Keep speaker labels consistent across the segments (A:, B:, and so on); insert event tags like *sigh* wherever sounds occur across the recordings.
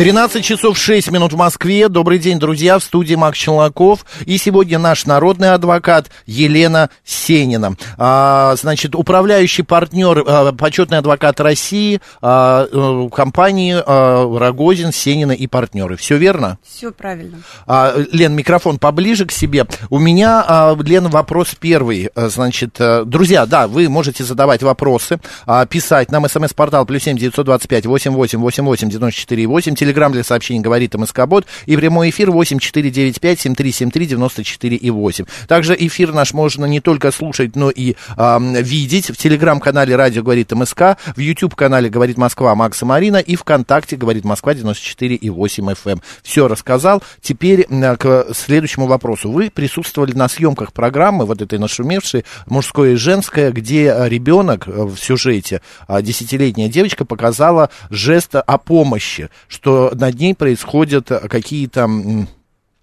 A: 13 часов 6 минут в Москве. Добрый день, друзья, в студии Макс Челноков. И сегодня наш народный адвокат Елена Сенина. А, значит, управляющий партнер, а, почетный адвокат России, а, э, компании а, Рогозин, Сенина и партнеры. Все верно?
B: Все правильно.
A: А, Лен, микрофон поближе к себе. У меня, а, Лен, вопрос первый. А, значит, а, друзья, да, вы можете задавать вопросы, а, писать нам смс-портал плюс 7 925 88 88 94 8 Телеграмм для сообщений говорит МСК Бот. И прямой эфир восемь четыре девять пять семь три семь три девяносто четыре и восемь. Также эфир наш можно не только слушать, но и а, видеть в телеграм-канале Радио говорит МСК, в YouTube-канале говорит Москва Макса Марина и ВКонтакте говорит Москва 94 и 8 FM. Все рассказал. Теперь м, к следующему вопросу. Вы присутствовали на съемках программы, вот этой нашумевшей, мужское и женское, где а, ребенок э, в сюжете, а, десятилетняя девочка, показала жест о помощи, что над ней происходят какие-то...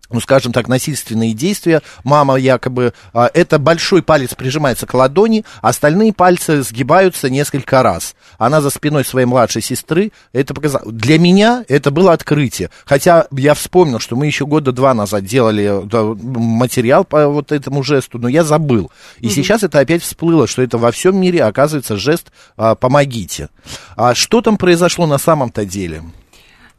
A: ну, скажем так, насильственные действия. Мама якобы, а, это большой палец прижимается к ладони, остальные пальцы сгибаются несколько раз. Она за спиной своей младшей сестры это показала. Для меня это было открытие. Хотя я вспомнил, что мы еще года два назад делали материал по вот этому жесту, но я забыл. И сейчас это опять всплыло, что это во всем мире оказывается жест а, «помогите». А что там произошло на самом-то деле?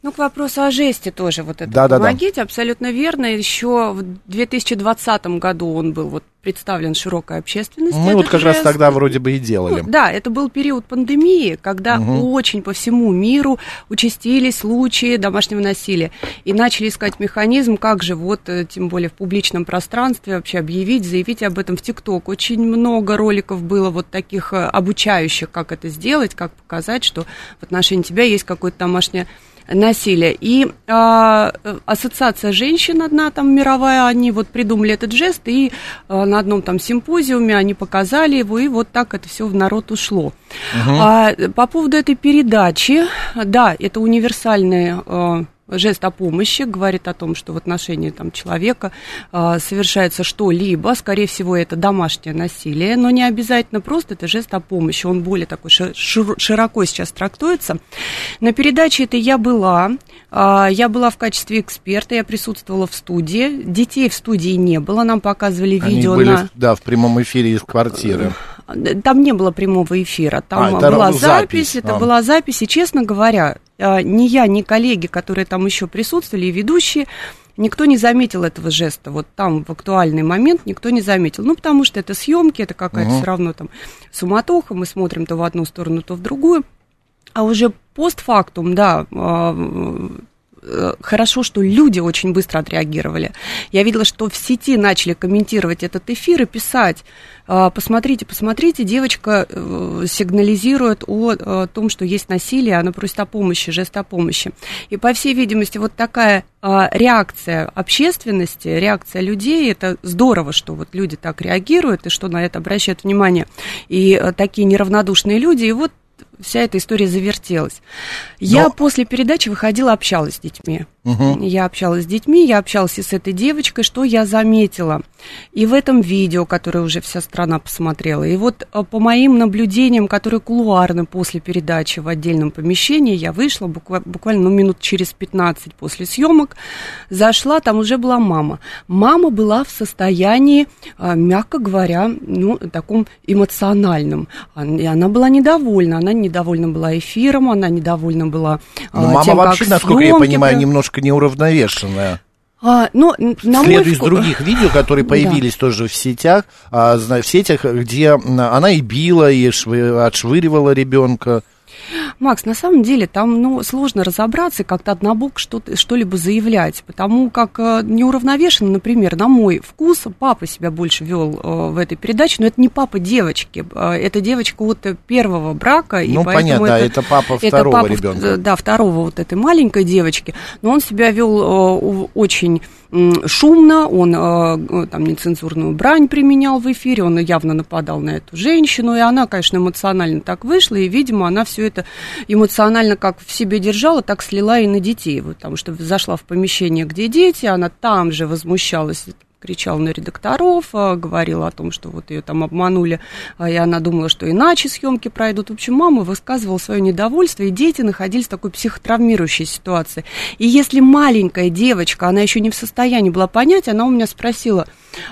B: Ну, к вопросу о жесте тоже вот это
A: Да-да-да.
B: помогите, абсолютно верно. Еще в 2020 году он был вот представлен широкой общественности.
A: Мы вот как раз
B: жест.
A: тогда вроде бы и делали.
B: Ну, да, это был период пандемии, когда очень по всему миру участились случаи домашнего насилия. И начали искать механизм, как же вот, э, тем более в публичном пространстве, вообще объявить, заявить об этом в ТикТок. Очень много роликов было вот таких э, обучающих, как это сделать, как показать, что в отношении тебя есть какое-то домашнее насилие. И э, ассоциация женщин одна там мировая, они вот придумали этот жест, и а, на одном там симпозиуме они показали его, и вот так это все в народ ушло. А, по поводу этой передачи, да, это универсальный а, жест о помощи, говорит о том, что в отношении там, человека а, совершается что-либо, скорее всего, это домашнее насилие, но не обязательно просто это жест о помощи, он более такой ши- широ- широко сейчас трактуется. На передаче этой я была, а, я была в качестве эксперта, я присутствовала в студии, детей в студии не было, нам показывали
A: Они
B: видео
A: были,
B: на...
A: да, в прямом эфире из квартиры.
B: Там не было прямого эфира, там
A: А, это
B: была
A: запись,
B: запись, это
A: а.
B: была запись, и, честно говоря, а, ни я, ни коллеги, которые там еще присутствовали, и ведущие, никто не заметил этого жеста. Вот там в актуальный момент никто не заметил. Ну, потому что это съемки, это какая-то все равно там суматоха, мы смотрим то в одну сторону, то в другую. А уже постфактум, да, э, хорошо, что люди очень быстро отреагировали. Я видела, что в сети начали комментировать этот эфир и писать, а, посмотрите, посмотрите, девочка э, сигнализирует о, э, том, что есть насилие, она просит о помощи, жест о помощи. И, по всей видимости, вот такая реакция общественности, реакция людей, это здорово, что вот люди так реагируют и что на это обращают внимание. И э, такие неравнодушные люди, и вот вся эта история завертелась. Я
A: Но-
B: после передачи выходила, общалась с детьми. Я общалась с детьми, я общалась и с этой девочкой, что я заметила. И в этом видео, которое уже вся страна посмотрела, и вот э, по моим наблюдениям, которые кулуарны после передачи в отдельном помещении, я вышла буква- буквально ну, минут через 15 после съемок, зашла, там уже была мама. Мама была в состоянии, а, мягко говоря, ну, таком эмоциональном. И она была недовольна. Она недовольна была эфиром, она недовольна была а,
A: Но Ну, мама
B: тем,
A: вообще,
B: как
A: насколько я понимаю,
B: про-
A: немножко неуравновешенная.
B: А, ну, на мой
A: Следуя из других видео, которые
B: Да.
A: появились тоже в сетях, а, в сетях, где она и била, и швы- отшвыривала ребенка.
B: Макс, на самом деле там ну, сложно разобраться и как-то однобок что-то, что-либо заявлять, потому как э, неуравновешенно, например, на мой вкус, папа себя больше вел э, в этой передаче, но это не папа девочки, э, это девочка вот первого брака.
A: Ну,
B: и
A: понятно,
B: это,
A: это папа второго
B: это папа,
A: ребенка.
B: Да, второго вот этой маленькой девочки, но он себя вел э, очень шумно, он э, там нецензурную брань применял в эфире, он явно нападал на эту женщину, и она, конечно, эмоционально так вышла, и, видимо, она все это эмоционально как в себе держала, так слила и на детей, потому что зашла в помещение, где дети, она там же возмущалась кричала на редакторов, а, говорила о том, что вот ее там обманули, а, и она думала, что иначе съемки пройдут. В общем, мама высказывала свое недовольство, и дети находились в такой психотравмирующей ситуации. И если маленькая девочка, она еще не в состоянии была понять, она у меня спросила,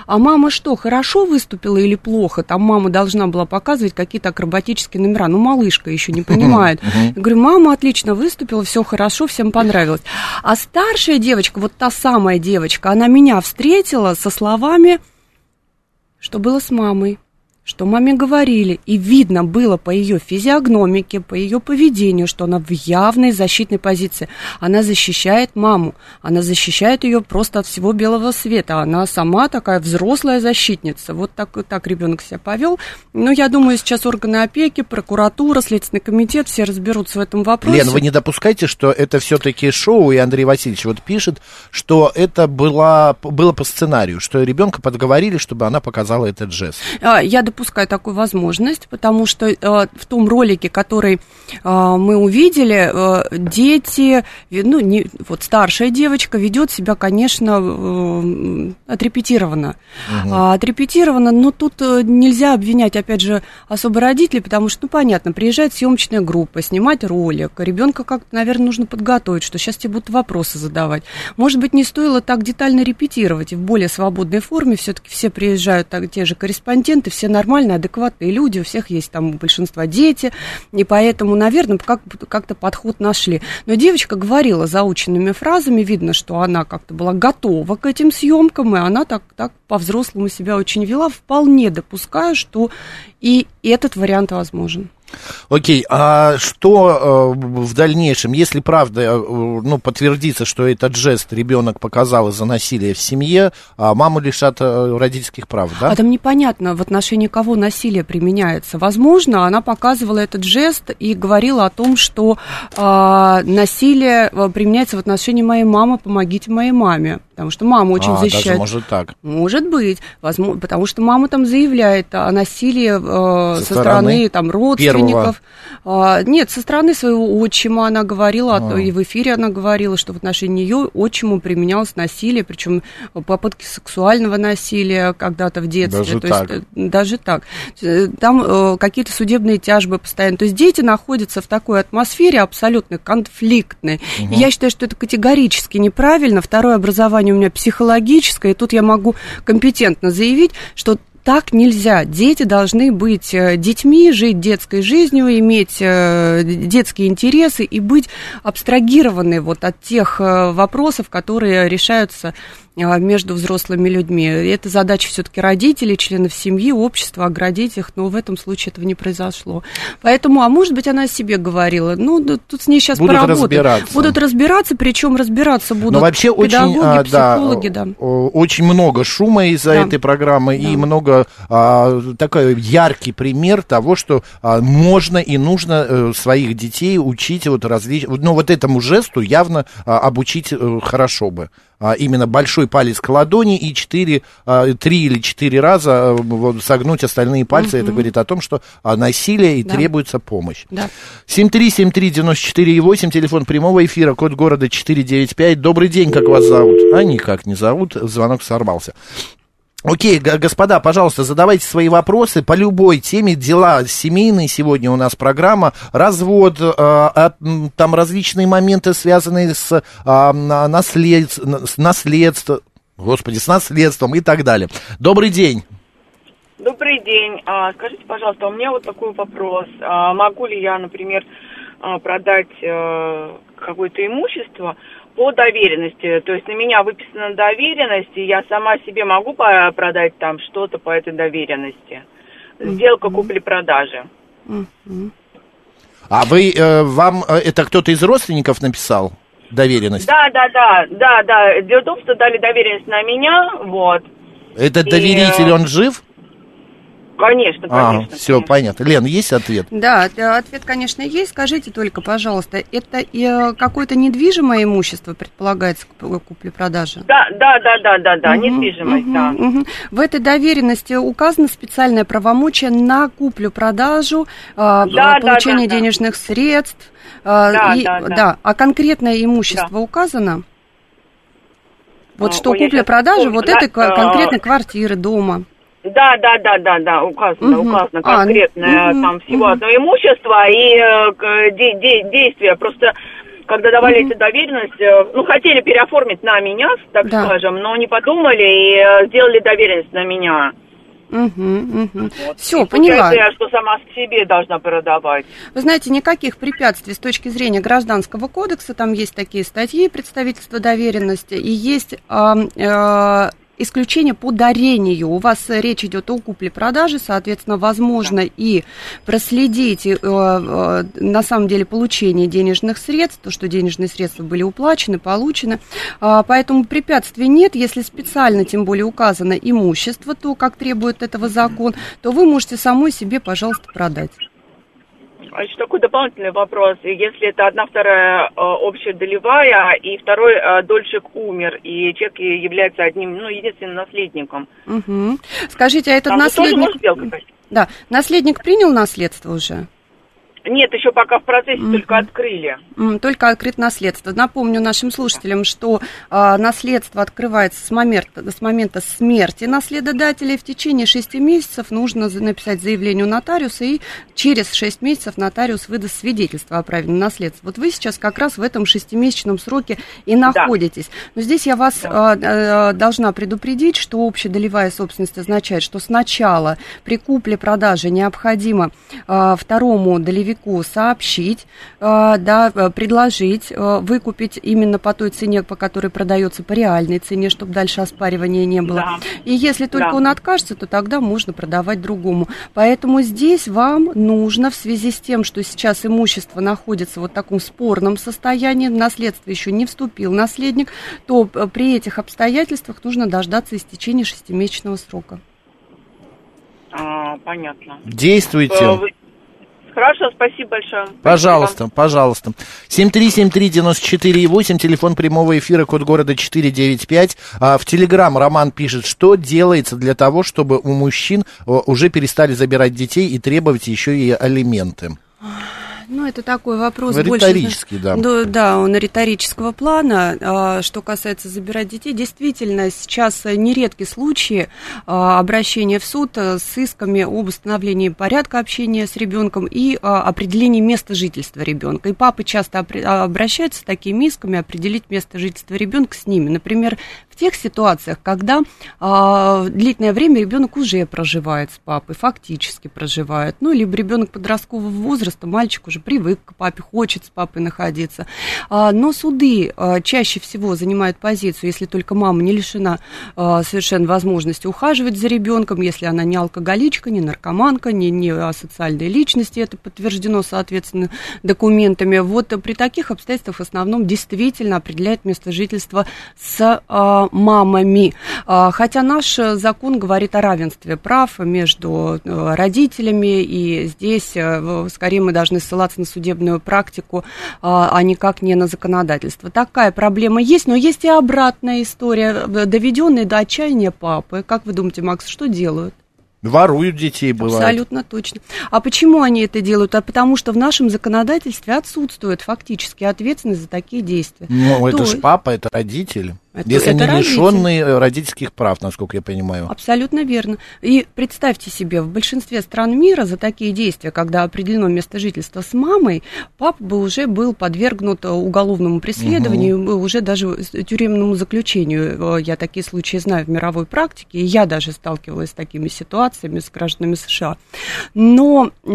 B: а мама что, хорошо выступила или плохо? Там мама должна была показывать какие-то акробатические номера. Ну, малышка еще не понимает. Я говорю, мама отлично выступила, все хорошо, всем понравилось. А старшая девочка, вот та самая девочка, она меня встретила со словами, что было с мамой что маме говорили, и видно было по ее физиогномике, по ее поведению, что она в явной защитной позиции. Она защищает маму, она защищает ее просто от всего белого света. Она сама такая взрослая защитница. Вот так, так ребенок себя повел. Но я думаю, сейчас органы опеки, прокуратура, Следственный комитет, все разберутся в этом вопросе.
A: Лен, вы не допускайте, что это все-таки шоу, и Андрей Васильевич вот пишет, что это было, было по сценарию, что ребенка подговорили, чтобы она показала этот жест.
B: А, я допускаю такую возможность, потому что э, в том ролике, который э, мы увидели, э, дети, ну, не, вот старшая девочка ведет себя, конечно, отрепетированно. Угу. Отрепетированно, но тут нельзя обвинять, опять же, особо родителей, потому что, ну, понятно, приезжает съемочная группа, снимать ролик, ребенка как-то, наверное, нужно подготовить, что сейчас тебе будут вопросы задавать. Может быть, не стоило так детально репетировать, и в более свободной форме все-таки все приезжают, так, те же корреспонденты, все нормально нормальные, адекватные люди, у всех есть там у большинства дети, и поэтому, наверное, как, как-то подход нашли. Но девочка говорила заученными фразами, видно, что она как-то была готова к этим съемкам, и она так, так по-взрослому себя очень вела, вполне допускаю, что и этот вариант возможен.
A: Окей, а что э, в дальнейшем, если правда, э, ну, подтвердится, что этот жест ребенок показал из-за насилия в семье, а маму лишат э, родительских прав, да?
B: А там непонятно, в отношении кого насилие применяется. Возможно, она показывала этот жест и говорила о том, что э, насилие применяется в отношении моей мамы, помогите моей маме. Потому что мама очень а, защищает. Даже
A: может так.
B: Может быть, возможно, потому что мама там заявляет о насилии э, со, со стороны, стороны там родственников. А, нет, со стороны своего отчима она говорила, а. и в эфире она говорила, что в отношении нее отчиму применялось насилие, причем попытки сексуального насилия когда-то в детстве.
A: Даже
B: То
A: так.
B: Есть, э, даже так. Э, там э, какие-то судебные тяжбы постоянно. То есть дети находятся в такой атмосфере абсолютно конфликтной. Угу. И я считаю, что это категорически неправильно. Второе образование у меня психологическое, и тут я могу компетентно заявить, что так нельзя. Дети должны быть э, детьми, жить детской жизнью, иметь э, детские интересы и быть абстрагированы вот от тех э, вопросов, которые решаются между взрослыми людьми. Это задача все-таки родителей, членов семьи, общества, оградить их, но в этом случае этого не произошло. Поэтому, а может быть, она о себе говорила, ну, тут с ней сейчас
A: будут
B: поработают.
A: Разбираться.
B: Будут разбираться, причем разбираться будут
A: но вообще
B: педагоги,
A: очень,
B: психологи, да,
A: да. Очень много шума из-за да. этой программы да. и много а, такой яркий пример того, что а, можно и нужно а, своих детей учить вот различным, ну, вот этому жесту явно а, обучить а, хорошо бы а, именно большой палец к ладони и 4, а, 3 или 4 раза а, согнуть остальные пальцы. Угу. Это говорит о том, что а, насилие и да. требуется помощь. Да. 7373948, телефон прямого эфира, код города 495. Добрый день, как вас зовут? А никак не зовут, звонок сорвался. Окей, господа, пожалуйста, задавайте свои вопросы по любой теме. Дела семейные сегодня у нас программа. Развод, э, там различные моменты, связанные с, э, наслед, с наследством, господи, с наследством и так далее. Добрый день.
C: Добрый день. А, скажите, пожалуйста, у меня вот такой вопрос. А, могу ли я, например, а, продать а, какое-то имущество, по доверенности. То есть на меня выписана доверенность, и я сама себе могу продать там что-то по этой доверенности. Сделка купли-продажи.
A: А вы, э, вам э, это кто-то из родственников написал доверенность?
C: Да, да, да, да, да. Дело в том, что дали доверенность на меня, вот.
A: Этот
C: И,
A: доверитель,
C: э,
A: он жив?
C: Конечно,
A: А,
C: конечно.
A: все,
C: конечно.
A: понятно. Лен, есть ответ?
B: Да, э, ответ, конечно, есть. Скажите только, пожалуйста, это э, какое-то недвижимое имущество предполагается к п- купле-продаже?
C: Да, да, да, да, да, да,
B: Мгм,
C: недвижимость,
B: мгм,
C: да.
B: мгм. В этой доверенности указано специальное правомочие на куплю-продажу, э,
C: да,
B: получение
C: да, да.
B: денежных средств. э,
C: Да,
B: и-
C: да, да.
B: А конкретное имущество указано? Вот
C: А,
B: что купля-продажа вот этой
C: Да,
B: ко-
C: а,
B: конкретной квартиры, дома.
C: Да, да, да, да, да, указано,
B: Мгм.
C: указано
B: А, ну,
C: конкретное там всего
B: мгм.
C: одно имущество и э, де- де- действия. Просто когда давали эти доверенность, э, ну, хотели переоформить на меня, так
B: Да.
C: скажем, но не подумали и э, сделали доверенность на меня.
B: Все,
C: И
B: поняла.
C: получается, я что сама к себе должна продавать.
B: Вы знаете, никаких препятствий с точки зрения гражданского кодекса, там есть такие статьи представительства доверенности, и есть а, а, исключение по дарению. У вас э, речь идет о купле-продаже, соответственно, возможно и проследить э, э, на самом деле получение денежных средств, то, что денежные средства были уплачены, получены. А, Поэтому препятствий нет. Если специально, тем более, указано имущество, то, как требует этого закон, то вы можете самой себе, пожалуйста, продать.
C: А еще такой дополнительный вопрос. Если это одна вторая э, общая долевая, и второй э, дольщик умер, и человек является одним, ну, единственным наследником.
B: Мгм. Скажите, а этот
C: тоже
B: наследник... Да, наследник принял наследство уже?
C: Нет, еще пока в процессе только открыли.
B: М, Только открыт наследство. Напомню нашим слушателям, что а, наследство открывается с момента, с момента смерти наследодателя, в течение шести месяцев нужно написать заявление у нотариуса, и через шесть месяцев нотариус выдаст свидетельство о праве на наследство. Вот вы сейчас как раз в этом шестимесячном сроке и находитесь. Но здесь я вас а, а, должна предупредить, что общедолевая собственность означает, что сначала при купле-продаже необходимо а, второму долевику сообщить, а, да, э, предложить а, выкупить именно по той цене, по которой продается по реальной цене, чтобы дальше оспаривания не было.
C: Да.
B: И если только
C: Да.
B: он откажется, то тогда можно продавать другому. Поэтому здесь вам нужно в связи с тем, что сейчас имущество находится вот в таком спорном состоянии, в наследство еще не вступил наследник, то э, при этих обстоятельствах нужно дождаться истечения шестимесячного срока.
C: А, понятно.
A: Действуйте.
C: Э, вы- Хорошо, спасибо большое.
A: Пожалуйста, пожалуйста. 7373948, телефон прямого эфира, код города 495. А, в Телеграм Роман пишет, что делается для того, чтобы у мужчин о, уже перестали забирать детей и требовать еще и алименты.
B: Ну, это такой вопрос
A: Ну,
B: больше...
A: риторический, да.
B: Да, да, он риторического плана. А, Что касается забирать детей, действительно, сейчас нередки случаи а, обращения в суд а, с исками об установлении порядка общения с ребенком и а, определении места жительства ребенка. И папы часто обращаются с такими исками определить место жительства ребенка с ними. Например, тех ситуациях, когда а, длительное время ребенок уже проживает с папой, фактически проживает, ну, либо ребенок подросткового возраста, мальчик уже привык к папе, хочет с папой находиться. А, но суды а, чаще всего занимают позицию, если только мама не лишена а, совершенно возможности ухаживать за ребенком, если она не алкоголичка, не наркоманка, не, не асоциальная личность, и это подтверждено, соответственно, документами. Вот при таких обстоятельствах в основном действительно определяет место жительства с а, мамами. А, хотя наш э, закон говорит о равенстве прав между э, родителями, и здесь э, скорее мы должны ссылаться на судебную практику, а а никак не на законодательство. Такая проблема есть, но есть и обратная история, доведенные до отчаяния папы. Как вы думаете, Макс, что делают?
A: Воруют детей, бывает.
B: Абсолютно точно. А почему они это делают? А потому что в нашем законодательстве отсутствует фактически ответственность за такие действия.
A: Ну, это
B: То
A: ж
B: есть-
A: папа, это родители.
B: Это-
A: Если
B: это
A: они лишенные э, родительских прав, насколько я понимаю.
B: Абсолютно верно. И представьте себе, в большинстве стран мира за такие действия, когда определено место жительства с мамой, папа бы уже был подвергнут э, уголовному преследованию, бы уже даже тюремному заключению. Я такие случаи знаю в мировой практике, и я даже сталкивалась с такими ситуациями с гражданами США. Но э,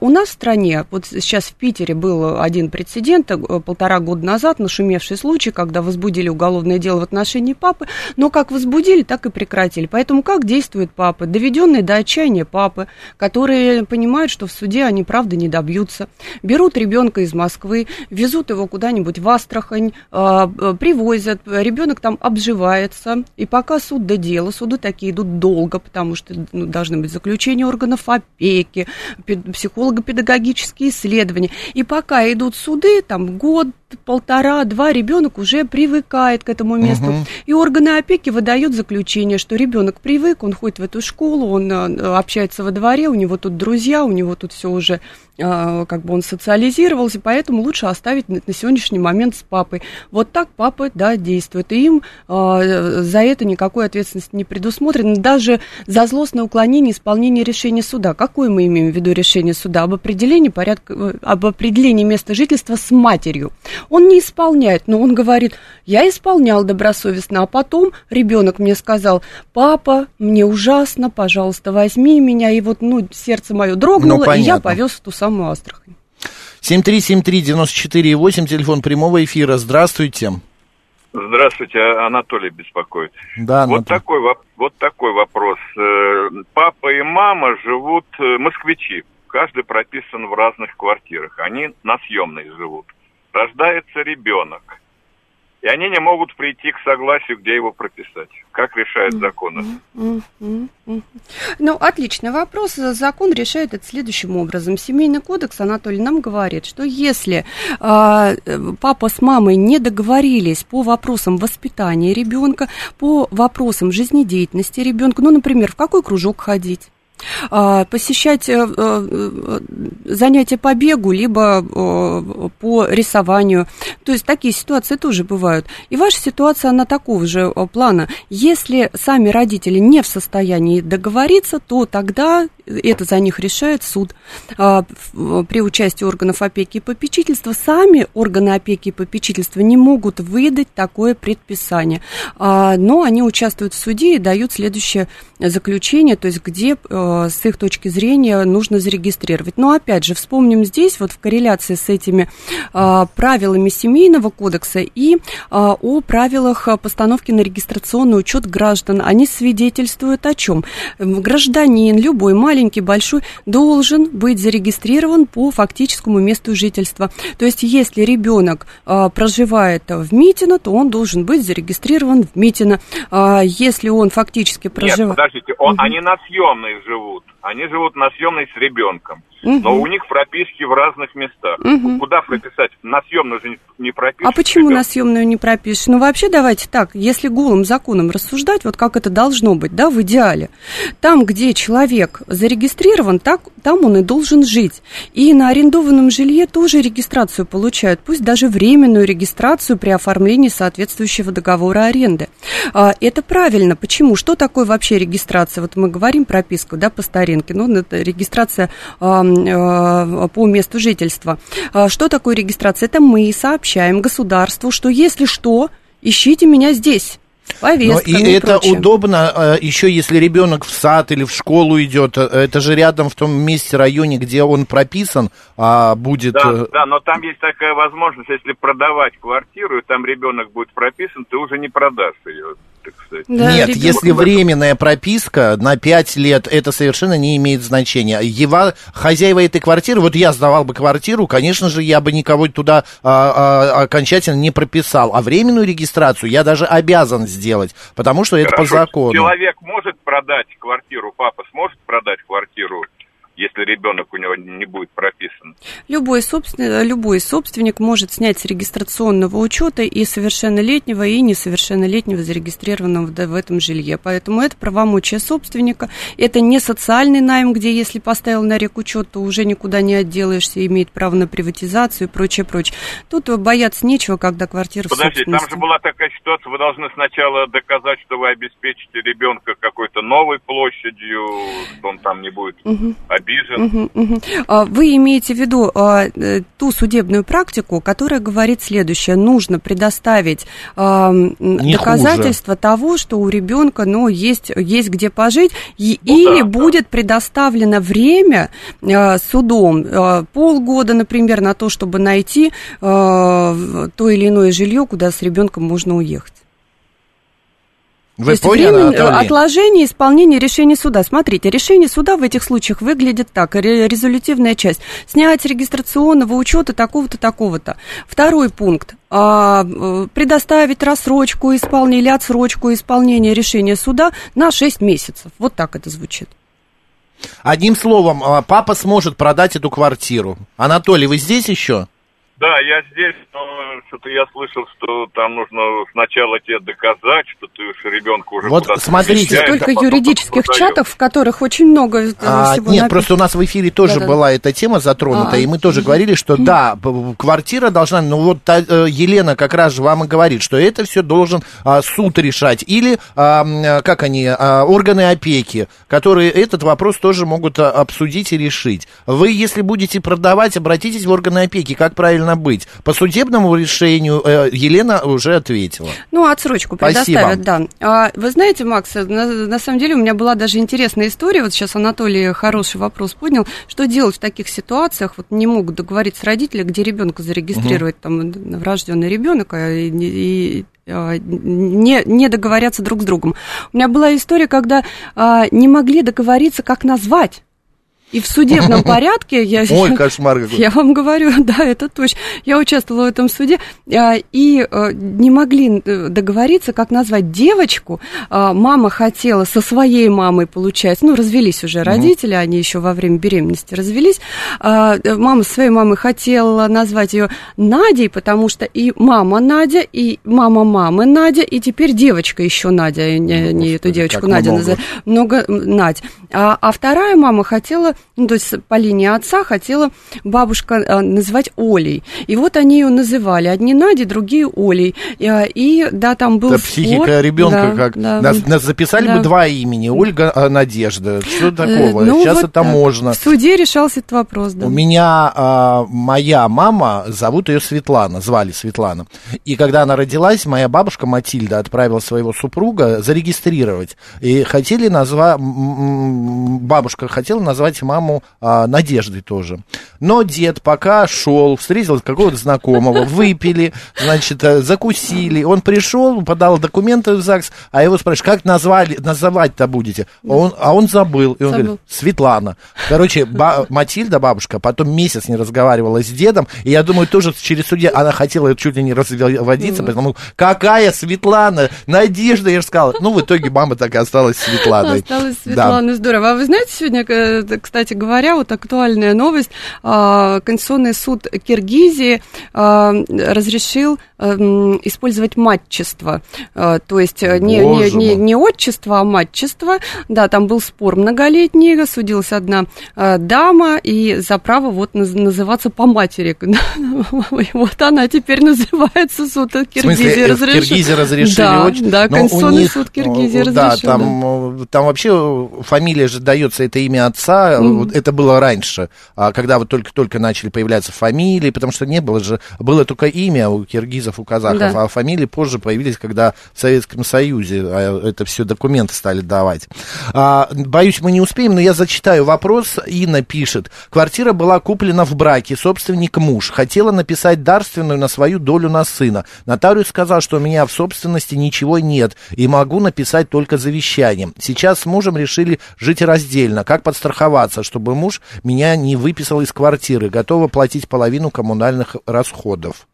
B: у нас в стране, вот сейчас в Питере был один прецедент, полтора года назад нашумевший случай, когда возбудили уголовное дело в отношении папы, но как возбудили, так и прекратили. Поэтому как действует папа? Доведенные до отчаяния папы, которые понимают, что в суде они правда не добьются. Берут ребенка из Москвы, везут его куда-нибудь в Астрахань, а, привозят, ребенок там обживается, и пока суд до дела, суды такие идут долго, потому что ну, должны быть заключения органов опеки, психолого-педагогические исследования. И пока идут суды, там год, полтора, два ребенок уже привыкает к этому месту. Угу. И органы опеки выдают заключение, что ребенок привык, он ходит в эту школу, он э, общается во дворе, у него тут друзья, у него тут все уже как бы он социализировался, поэтому лучше оставить на, на сегодняшний момент с папой. Вот так папа, да, действует. И им э, за это никакой ответственности не предусмотрено, даже за злостное уклонение исполнения решения суда. Какое мы имеем в виду решение суда? Об определении порядка, э, об определении места жительства с матерью. Он не исполняет, но он говорит, я исполнял добросовестно, а потом ребенок мне сказал, папа, мне ужасно, пожалуйста, возьми меня. И вот, ну, сердце мое дрогнуло, ну, и я повез в ту самую самую Астрахань.
A: 7373948, телефон прямого эфира. Здравствуйте.
D: Здравствуйте, Анатолий беспокоит.
A: Да, Анатолий.
D: вот такой вот такой вопрос. Э, папа и мама живут э, москвичи. Каждый прописан в разных квартирах. Они на съемной живут. Рождается ребенок. И они не могут прийти к согласию, где его прописать. Как решает закон?
B: Ну, отличный вопрос. Закон решает это следующим образом. Семейный кодекс, Анатолий, нам говорит, что если э, папа с мамой не договорились по вопросам воспитания ребенка, по вопросам жизнедеятельности ребенка, ну, например, в какой кружок ходить, посещать э, э, занятия по бегу, либо э, по рисованию. То есть такие ситуации тоже бывают. И ваша ситуация, она такого же плана. Если сами родители не в состоянии договориться, то тогда это за них решает суд. А, при участии органов опеки и попечительства сами органы опеки и попечительства не могут выдать такое предписание. А, но они участвуют в суде и дают следующее заключение, то есть где Э, с их точки зрения нужно зарегистрировать. Но опять же, вспомним здесь, вот в корреляции с этими э, правилами семейного кодекса и э, о правилах постановки на регистрационный учет граждан. Они свидетельствуют о чем? Гражданин, любой, маленький, большой, должен быть зарегистрирован по фактическому месту жительства. То есть, если ребенок проживает в Митино, то он должен быть зарегистрирован в Митино. Если он фактически проживает... Нет,
D: подождите, он, угу. они на съемной живут живут. Они живут на съемной с ребенком. Угу. Но у них прописки в разных местах. Угу. Куда прописать? На съемную же не пропишешь.
B: А почему ребенка? на съемную не пропишешь? Ну, вообще, давайте так, если голым законом рассуждать, вот как это должно быть, да, в идеале. Там, где человек зарегистрирован, так, там он и должен жить. И на арендованном жилье тоже регистрацию получают, пусть даже временную регистрацию при оформлении соответствующего договора аренды. А, это правильно. Почему? Что такое вообще регистрация? Вот мы говорим прописку, да, по старинке. Ну, это регистрация а, Э, по месту жительства. Э, что такое регистрация? Это мы сообщаем государству, что если что, ищите меня здесь. Повестка,
A: Но и это прочее. удобно э, еще если ребенок в сад или в школу идет. Это же рядом в том месте, районе, где он прописан, а будет.
D: Да, да, но там есть такая возможность, если продавать квартиру, и там ребенок будет прописан, ты уже не продашь ее так сказать.
A: Да, Нет, ребенок... если временная прописка на 5 лет, это совершенно не имеет значения. Ева, хозяева этой квартиры, вот я сдавал бы квартиру, конечно же, я бы никого туда а, а, окончательно не прописал. А временную регистрацию я даже обязан сделать, потому что Хорошо. это по закону.
D: Человек может продать квартиру, папа сможет продать квартиру если ребенок у него не будет прописан.
B: Любой, собствен... Любой собственник может снять с регистрационного учета и совершеннолетнего, и несовершеннолетнего зарегистрированного в этом жилье. Поэтому это правомочие собственника. Это не социальный найм, где если поставил на рек учет, то уже никуда не отделаешься, имеет право на приватизацию и прочее, прочее. Тут бояться нечего, когда квартира
D: Подождите, там же была такая ситуация, вы должны сначала доказать, что вы обеспечите ребенка какой-то новой площадью, что он там не будет угу обижен. Угу,
B: угу. Вы имеете в виду а, э, ту судебную практику, которая говорит следующее. Нужно предоставить а, доказательства хуже. того, что у ребенка ну, есть, есть где пожить, и, ну, или да, будет да. предоставлено время а, судом, полгода, например, на то, чтобы найти то или иное жилье, куда с ребенком можно уехать.
A: Вы
B: То есть
A: поняли,
B: время
A: Анатолий?
B: отложения исполнения решения суда. Смотрите, решение суда в этих случаях выглядит так. ре- Резолютивная часть. Снять регистрационного учета такого-то, такого-то. Второй пункт. а, э, предоставить рассрочку исполнения или отсрочку исполнения решения суда на 6 месяцев. Вот так это звучит.
A: Одним словом, а, папа сможет продать эту квартиру. Анатолий, вы здесь еще?
D: Да, я здесь, но что-то я слышал, что там нужно сначала тебе доказать, что ты уж ребенка уже
A: Вот смотрите,
D: а
B: Столько
D: потом
B: юридических чатов, в которых очень много э,
A: А,
B: всего
A: нет,
B: написано.
A: просто у нас в эфире тоже
B: Да-да.
A: была эта тема затронута,
B: А.
A: и мы тоже говорили, что да, квартира должна, ну вот та- э, Елена как раз же вам и говорит, что это все должен а, суд решать, или, а, а, как они, а, органы опеки, которые этот вопрос тоже могут а, обсудить и решить. Вы, если будете продавать, обратитесь в органы опеки, как правильно быть. По судебному решению э, Елена уже ответила.
B: Ну, отсрочку
A: Спасибо.
B: предоставят, да. А, вы знаете, Макс, на, на самом деле у меня была даже интересная история. Вот сейчас Анатолий хороший вопрос поднял. Что делать в таких ситуациях? Вот не могут договориться родители, где ребенка зарегистрировать, там, врожденный ребенок, а, и, и, а, не, не договорятся друг с другом. У меня была история, когда а, не могли договориться, как назвать. И в судебном *laughs* порядке я...
A: Ой, кошмар какой.
B: Я вам говорю, *laughs* да, это точно. Я участвовала в этом суде, а, и э, не могли э, договориться, как назвать девочку. А, Мама хотела со своей мамой получать, ну, развелись уже родители, они еще во время беременности развелись. А, Мама со своей мамой хотела назвать ее Надей, потому что и мама Надя, и мама мамы Надя, и теперь девочка еще Надя, не, не эту девочку
A: как
B: Надя называют много Надь. А, а вторая мама хотела, ну, то есть по линии отца хотела бабушка а, называть Олей. И вот они ее называли. Одни Нади, другие Олей. И, а, и, да, там был
A: Это
B: спор.
A: психика ребенка,
B: Да,
A: как
B: да.
A: нас, нас записали
B: Да.
A: бы два имени, Ольга, а, Надежда. Что
B: Э,
A: такого?
B: ну,
A: Сейчас
B: вот
A: это можно.
B: В суде решался этот вопрос, да.
A: У меня а, моя мама, зовут ее Светлана, звали Светлана. И когда она родилась, моя бабушка Матильда отправила своего супруга зарегистрировать. И хотели назвать, бабушка хотела назвать маму а, Надеждой тоже. Но дед пока шел, встретил какого-то знакомого, выпили, значит, э, закусили. Он пришел, подал документы в ЗАГС, а его спрашивают, как назвали, называть-то будете? А он, а он забыл. И он
B: Забыл.
A: говорит, Светлана. Короче, ба- Матильда, бабушка, потом месяц не разговаривала с дедом, и я думаю, тоже через суде она хотела чуть ли не разводиться, потому какая Светлана, Надежда, я же сказала. Ну, в итоге мама так и осталась Светланой.
B: Осталось
A: Да.
B: Светлана, здорово. А вы знаете, сегодня, э, кстати говоря, вот актуальная новость. а, Конституционный суд Киргизии а, разрешил эм, использовать матчество. А, То есть э, не, не, не, не отчество, а матчество. Да, там был спор многолетний, судилась одна э, дама, и за право вот наз- называться по матери. *laughs* Вот она теперь называется суд Киргизии.
A: э,
B: разрешил.
A: Киргизии разрешили
B: Да,
A: очень?
B: да, Конституционный
A: них,
B: суд Киргизии
A: Да,
B: разрешил. да.
A: там, э, там вообще фамилия же дается, это имя отца, вот это было раньше, а когда вот только-только начали появляться фамилии, потому что не было же, было только имя у киргизов, у казахов,
B: Да.
A: а фамилии позже появились, когда в Советском Союзе а, это все документы стали давать. А, боюсь, мы не успеем, но я зачитаю вопрос. Инна пишет. Квартира была куплена в браке, собственник муж. Хотела написать дарственную на свою долю на сына. Нотариус сказал, что у меня в собственности ничего нет, и могу написать только завещание. Сейчас с мужем решили жить раздельно. Как подстраховаться, чтобы муж меня не выписал из квартиры? Готова платить половину коммунальных расходов.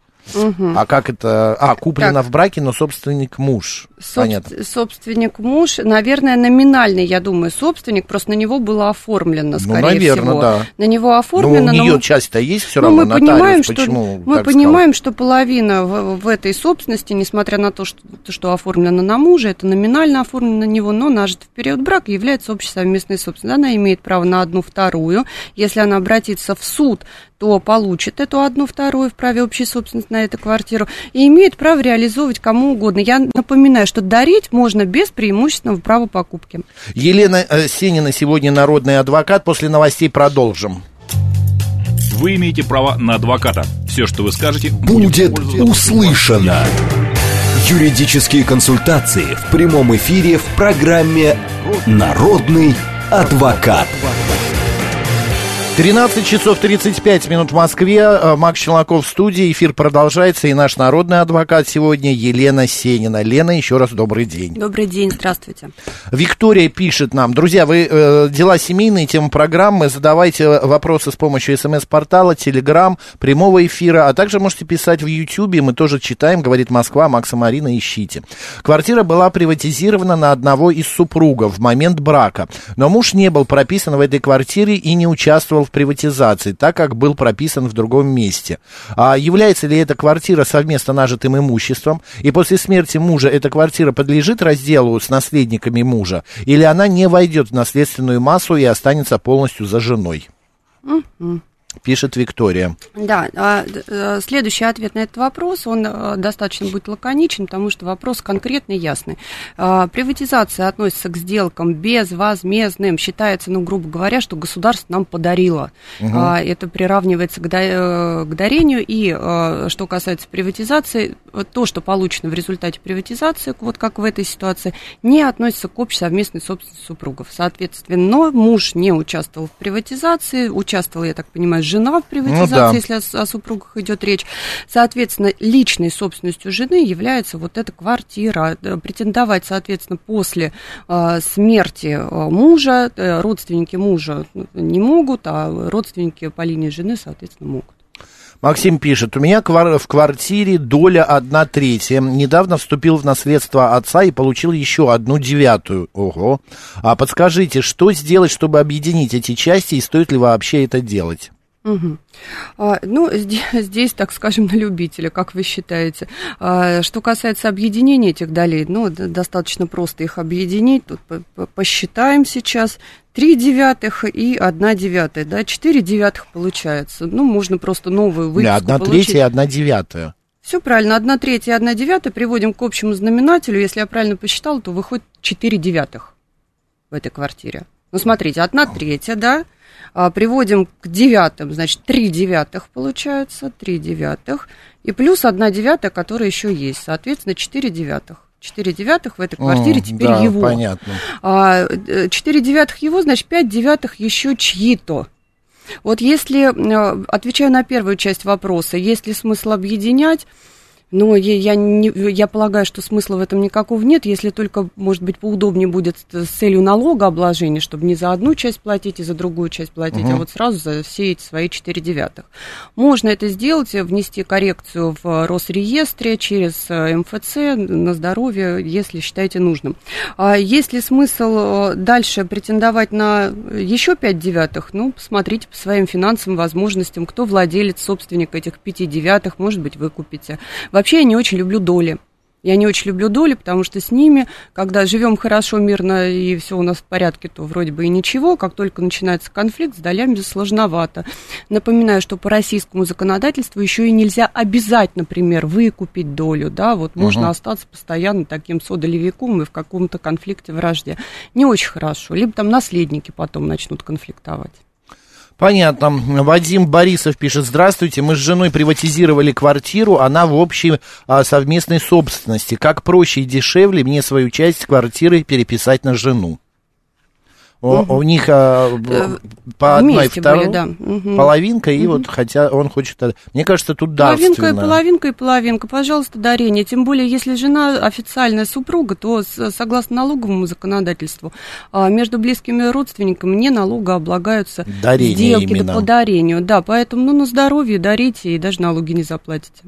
A: А как это? А, куплено
B: Так.
A: в браке, но собственник муж.
B: Собс-
A: Понятно.
B: Собственник муж, наверное, номинальный, я думаю, собственник, просто на него было оформлено,
A: Ну,
B: скорее
A: наверно,
B: всего.
A: да.
B: На него
A: Но
B: оформлено.
A: у
B: но
A: нее
B: мы-
A: часть-то есть все
B: но
A: равно,
B: мы
A: нотариус.
B: понимаем, что
A: Почему
B: мы понимаем, что половина в, в этой собственности, несмотря на то, что, то, что оформлено на мужа, это номинально оформлено на него, но нажито в период брака является общей совместной собственностью. Она имеет право на одну вторую. Если она обратится в суд, то получит эту одну вторую в праве общей собственности на эту квартиру и имеет право реализовывать кому угодно. Я напоминаю, что дарить можно без преимущественного права покупки.
A: Елена Сенина сегодня народный адвокат. После новостей продолжим.
E: Вы имеете право на адвоката. Все, что вы скажете,
F: Будет
E: пользоваться
F: услышано. Юридические консультации в прямом эфире в программе «Народный адвокат».
A: 13 часов 35 минут в Москве. Э, Макс Челноков в студии. Эфир продолжается. И наш народный адвокат сегодня Елена Сенина. Лена, еще раз добрый день.
B: Добрый день, здравствуйте.
A: Виктория пишет нам. Друзья, вы э, дела семейные, тема программы. Задавайте вопросы с помощью смс-портала, телеграм, прямого эфира. А также можете писать в Ютьюбе. Мы тоже читаем. Говорит Москва. Макса Марина, ищите. Квартира была приватизирована на одного из супругов в момент брака. Но муж не был прописан в этой квартире и не участвовал в приватизации, так как был прописан в другом месте. А является ли эта квартира совместно нажитым имуществом? И после смерти мужа эта квартира подлежит разделу с наследниками мужа? Или она не войдет в наследственную массу и останется полностью за женой?
B: Мгм.
A: Пишет Виктория.
B: Да, а, э, следующий ответ на этот вопрос, он э, достаточно будет лаконичен, потому что вопрос конкретный и ясный. А, Приватизация относится к сделкам безвозмездным. Считается, ну, грубо говоря, что государство нам подарило. А, Это приравнивается к э, дарению. И что касается приватизации, то, что получено в результате приватизации, вот как в этой ситуации, не относится к общей совместной собственности супругов. Соответственно, но муж не участвовал в приватизации, участвовала, я так понимаю, жена в приватизации,
A: да.
B: если о, о супругах идет речь. Соответственно, личной собственностью жены является вот эта квартира. Э, Претендовать, соответственно, после э, смерти э, мужа, э, родственники мужа ну, не могут, а родственники по линии жены, соответственно, могут.
A: Максим пишет, у меня в квартире доля одна третья. Недавно вступил в наследство отца и получил еще одну девятую. Ого. А подскажите, что сделать, чтобы объединить эти части и стоит ли вообще это делать?
B: Мгм. А, ну, здесь, здесь, так скажем, *laughs* на любителя, как вы считаете. А, что касается объединения этих долей, ну, достаточно просто их объединить. Тут по- по- посчитаем сейчас. Три девятых и одна девятая, да, четыре девятых получается. Ну, можно просто новую выписку
A: одна
B: получить.
A: третья и одна девятая.
B: Все правильно, одна третья и одна девятая приводим к общему знаменателю. Если я правильно посчитала, то выходит четыре девятых в этой квартире. Ну, смотрите, одна третья, да, приводим к девятым, значит, три девятых получается, три девятых, и плюс одна девятая, которая еще есть, соответственно, четыре девятых. Четыре девятых в этой квартире
A: М,
B: теперь
A: да,
B: его.
A: понятно.
B: А, э, девятых его, значит, пять девятых еще чьи-то. Вот если, э, отвечаю на первую часть вопроса, есть ли смысл объединять, ну, я, не, я полагаю, что смысла в этом никакого нет, если только, может быть, поудобнее будет с целью налогообложения, чтобы не за одну часть платить и за другую часть платить, а вот сразу за все эти свои 4 девятых. Можно это сделать, внести коррекцию в Росреестре через э, МФЦ на здоровье, если считаете нужным. А есть ли смысл э, дальше претендовать на еще 5 девятых? Ну, посмотрите по своим финансовым возможностям, кто владелец, собственник этих 5 девятых, может быть, вы купите. Вообще, я не очень люблю доли. Я не очень люблю доли, потому что с ними, когда живем хорошо, мирно и все у нас в порядке, то вроде бы и ничего. Как только начинается конфликт, с долями сложновато. Напоминаю, что по российскому законодательству еще и нельзя обязать, например, выкупить долю. Да, вот можно остаться постоянно таким содолевиком и в каком-то конфликте, вражде. Не очень хорошо. Либо там наследники потом начнут конфликтовать.
A: Понятно. Вадим Борисов пишет, здравствуйте, мы с женой приватизировали квартиру, она в общей а, совместной собственности. Как проще и дешевле мне свою часть квартиры переписать на жену? О- У них а, в- по одной
B: Вместе
A: второй
B: были, да. Мгм.
A: половинка, и вот хотя он хочет... а, Мне кажется, тут
B: Половинка и
A: дарственно.
B: половинка и половинка, пожалуйста, дарение. Тем более, если жена официальная супруга, то согласно налоговому законодательству а, между близкими родственниками не налогооблагаются
A: Дарение
B: сделки
A: именно.
B: по дарению. Да, поэтому ну, на здоровье дарите и даже налоги не заплатите.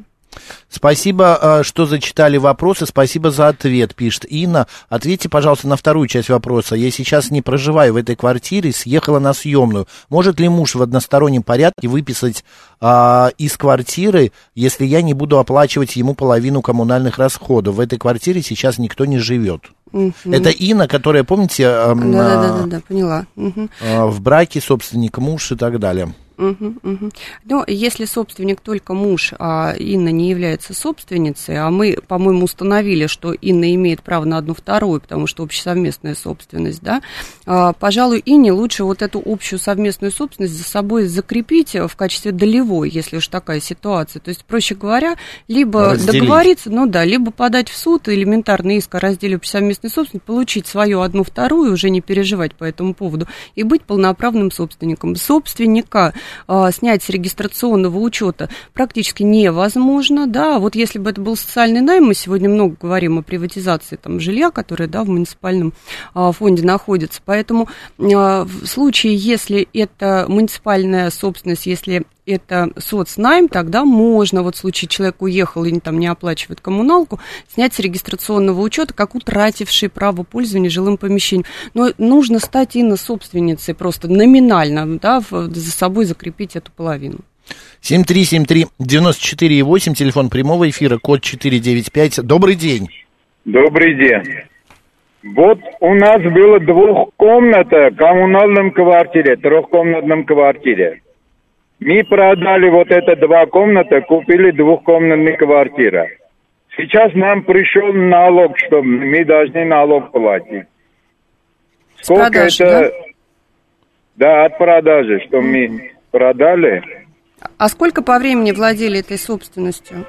A: Спасибо, а, что зачитали вопросы. Спасибо за ответ, пишет Инна. Ответьте, пожалуйста, на вторую часть вопроса. Я сейчас не проживаю в этой квартире, съехала на съемную. Может ли муж в одностороннем порядке выписать а, из квартиры, если я не буду оплачивать ему половину коммунальных расходов? В этой квартире сейчас никто не живет. Это Инна, которая, помните,
B: Да, да, да, да, да, поняла.
A: А, в браке собственник, муж и так далее.
B: Угу, угу. Но если собственник только муж, а Инна не является собственницей, а мы, по-моему, установили, что Инна имеет право на одну вторую, потому что общесовместная собственность, да, а, пожалуй, Инне лучше вот эту общую совместную собственность за собой закрепить в качестве долевой, если уж такая ситуация. То есть, проще говоря, либо Разделить. договориться, ну да, либо подать в суд элементарный иск о разделе общесовместной собственности, получить свою одну вторую, уже не переживать по этому поводу, и быть полноправным собственником. Собственника а, снять с регистрационного учета практически невозможно, да, вот если бы это был социальный найм, мы сегодня много говорим о приватизации там жилья, которое, да, в муниципальном а, фонде находится, поэтому а, в случае, если это муниципальная собственность, если это соцнайм, тогда можно, вот в случае человек уехал и там не оплачивает коммуналку, снять с регистрационного учета, как утративший право пользования жилым помещением. Но нужно стать именно собственницей, просто номинально, да, за собой закрепить эту половину.
A: 7373948, телефон прямого эфира, код 495. Добрый день.
G: Добрый день. Вот у нас было двухкомната в коммунальном квартире, трехкомнатном квартире. Мы продали вот это два комнаты, купили двухкомнатные квартиры. Сейчас нам пришел налог, что мы должны налог платить.
B: Сколько продаж, это? Да?
G: да, от продажи, что мы продали.
B: А сколько по времени владели этой собственностью?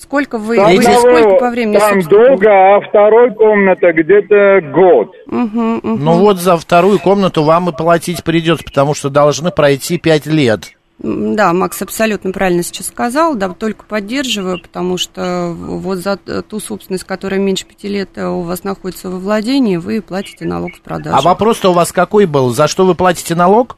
B: Сколько вы,
G: там
B: вы
G: того,
B: сколько по времени?
G: Там долго, а второй комната где-то год.
A: Угу, угу. Ну вот за вторую комнату вам и платить придется, потому что должны пройти пять лет.
B: Да, Макс абсолютно правильно сейчас сказал, да, только поддерживаю, потому что вот за ту собственность, которая меньше пяти лет у вас находится во владении, вы платите налог с продажи.
A: А вопрос-то у вас какой был? За что вы платите налог?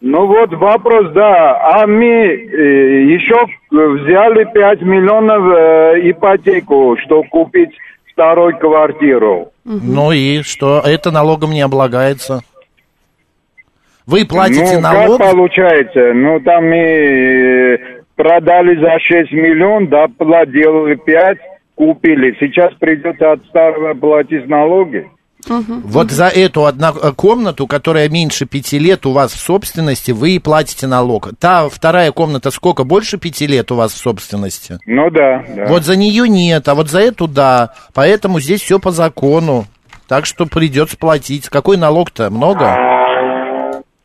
G: Ну вот вопрос, да. А мы э, еще взяли 5 миллионов э, ипотеку, чтобы купить вторую квартиру.
A: Ну и что? Это налогом не облагается. Вы платите
G: ну,
A: налог?
G: как получается? Ну, там мы э, продали за 6 миллионов, да, делали 5, купили. Сейчас придется от старого платить налоги.
A: Угу, вот угу. за эту одну э, комнату, которая меньше пяти лет у вас в собственности, вы платите налог. Та вторая комната сколько? Больше пяти лет у вас в собственности?
G: Ну да, да.
A: Вот за нее нет, а вот за эту да. Поэтому здесь все по закону. Так что придется платить. Какой налог-то? Много?